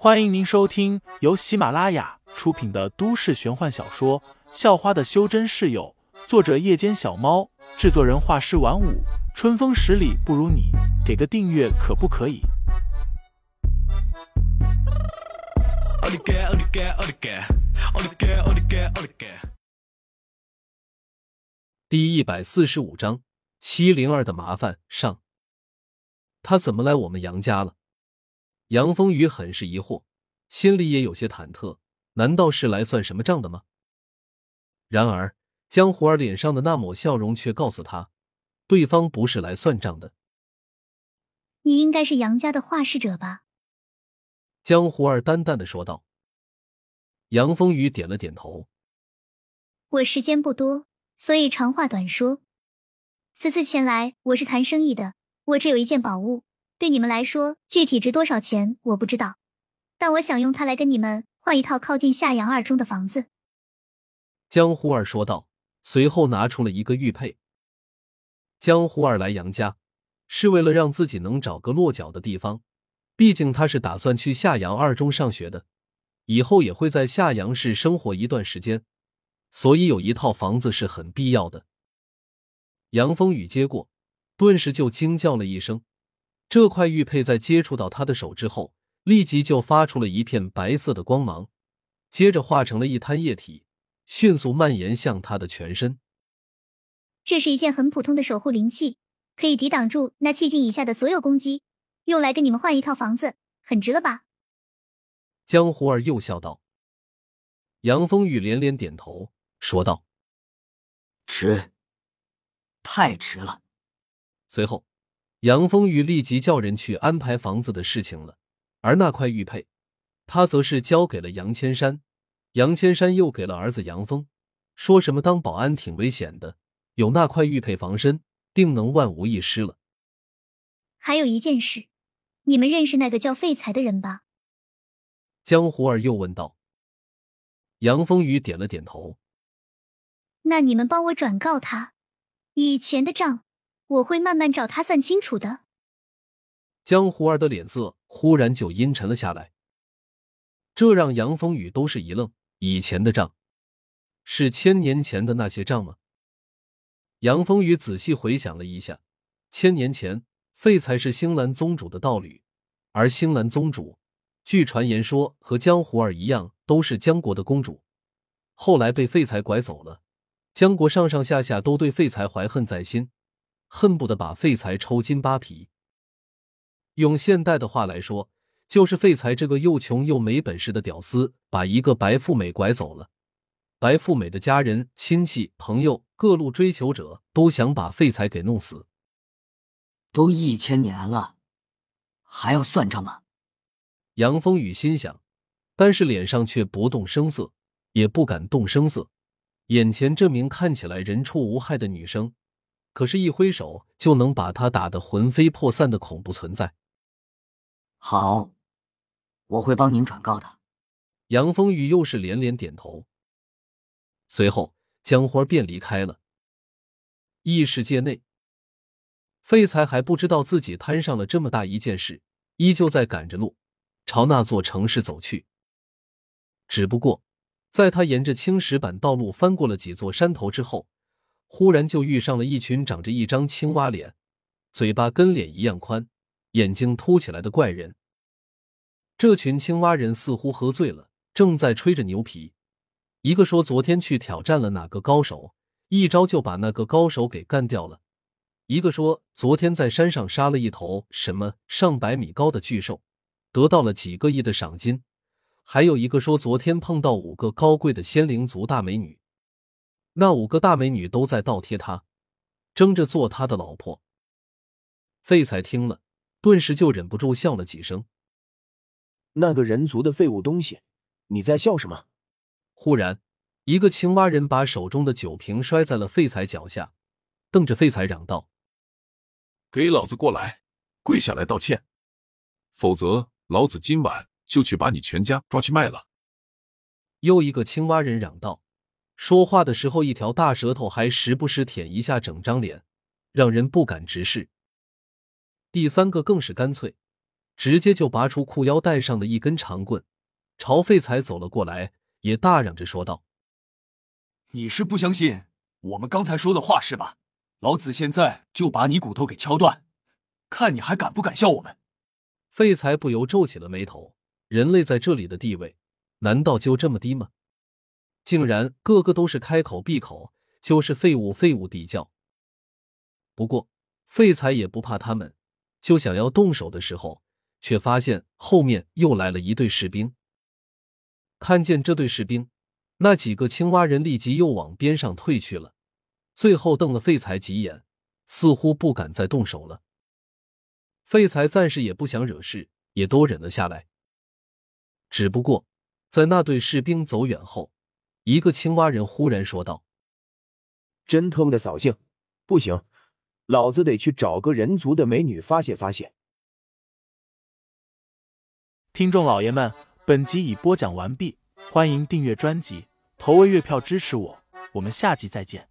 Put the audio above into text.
欢迎您收听由喜马拉雅出品的都市玄幻小说《校花的修真室友》，作者：夜间小猫，制作人：画师晚舞，春风十里不如你，给个订阅可不可以？第一百四十五章七零二的麻烦上，他怎么来我们杨家了？杨风雨很是疑惑，心里也有些忐忑。难道是来算什么账的吗？然而江湖儿脸上的那抹笑容却告诉他，对方不是来算账的。你应该是杨家的画事者吧？江湖儿淡淡的说道。杨风雨点了点头。我时间不多，所以长话短说。此次前来，我是谈生意的。我这有一件宝物。对你们来说，具体值多少钱我不知道，但我想用它来跟你们换一套靠近夏阳二中的房子。”江湖儿说道，随后拿出了一个玉佩。江湖儿来杨家是为了让自己能找个落脚的地方，毕竟他是打算去夏阳二中上学的，以后也会在夏阳市生活一段时间，所以有一套房子是很必要的。杨风雨接过，顿时就惊叫了一声。这块玉佩在接触到他的手之后，立即就发出了一片白色的光芒，接着化成了一滩液体，迅速蔓延向他的全身。这是一件很普通的守护灵器，可以抵挡住那气境以下的所有攻击，用来跟你们换一套房子，很值了吧？江湖儿又笑道。杨风雨连连点头，说道：“值，太值了。”随后。杨风雨立即叫人去安排房子的事情了，而那块玉佩，他则是交给了杨千山。杨千山又给了儿子杨峰，说什么当保安挺危险的，有那块玉佩防身，定能万无一失了。还有一件事，你们认识那个叫废材的人吧？江湖儿又问道。杨风雨点了点头。那你们帮我转告他，以前的账。我会慢慢找他算清楚的。江湖儿的脸色忽然就阴沉了下来，这让杨风雨都是一愣。以前的账，是千年前的那些账吗？杨风雨仔细回想了一下，千年前废才是星兰宗主的道侣，而星兰宗主据传言说和江湖儿一样，都是江国的公主，后来被废材拐走了，江国上上下下都对废材怀恨在心。恨不得把废材抽筋扒皮。用现代的话来说，就是废材这个又穷又没本事的屌丝，把一个白富美拐走了。白富美的家人、亲戚、朋友、各路追求者都想把废材给弄死。都一千年了，还要算账吗？杨风雨心想，但是脸上却不动声色，也不敢动声色。眼前这名看起来人畜无害的女生。可是，一挥手就能把他打得魂飞魄散的恐怖存在。好，我会帮您转告的。杨风雨又是连连点头。随后，江花便离开了。异世界内，废材还不知道自己摊上了这么大一件事，依旧在赶着路朝那座城市走去。只不过，在他沿着青石板道路翻过了几座山头之后。忽然就遇上了一群长着一张青蛙脸、嘴巴跟脸一样宽、眼睛凸起来的怪人。这群青蛙人似乎喝醉了，正在吹着牛皮。一个说昨天去挑战了哪个高手，一招就把那个高手给干掉了；一个说昨天在山上杀了一头什么上百米高的巨兽，得到了几个亿的赏金；还有一个说昨天碰到五个高贵的仙灵族大美女。那五个大美女都在倒贴他，争着做他的老婆。废材听了，顿时就忍不住笑了几声。那个人族的废物东西，你在笑什么？忽然，一个青蛙人把手中的酒瓶摔在了废材脚下，瞪着废材嚷道：“给老子过来，跪下来道歉，否则老子今晚就去把你全家抓去卖了。”又一个青蛙人嚷道。说话的时候，一条大舌头还时不时舔一下整张脸，让人不敢直视。第三个更是干脆，直接就拔出裤腰带上的一根长棍，朝废材走了过来，也大嚷着说道：“你是不相信我们刚才说的话是吧？老子现在就把你骨头给敲断，看你还敢不敢笑我们！”废材不由皱起了眉头。人类在这里的地位，难道就这么低吗？竟然个个都是开口闭口就是废物、废物地叫。不过废材也不怕他们，就想要动手的时候。却发现后面又来了一队士兵。看见这队士兵，那几个青蛙人立即又往边上退去了，最后瞪了废材几眼，似乎不敢再动手了。废材暂时也不想惹事，也都忍了下来。只不过，在那队士兵走远后，一个青蛙人忽然说道：“真他妈的扫兴！不行，老子得去找个人族的美女发泄发泄。”听众老爷们，本集已播讲完毕，欢迎订阅专辑，投喂月票支持我，我们下集再见。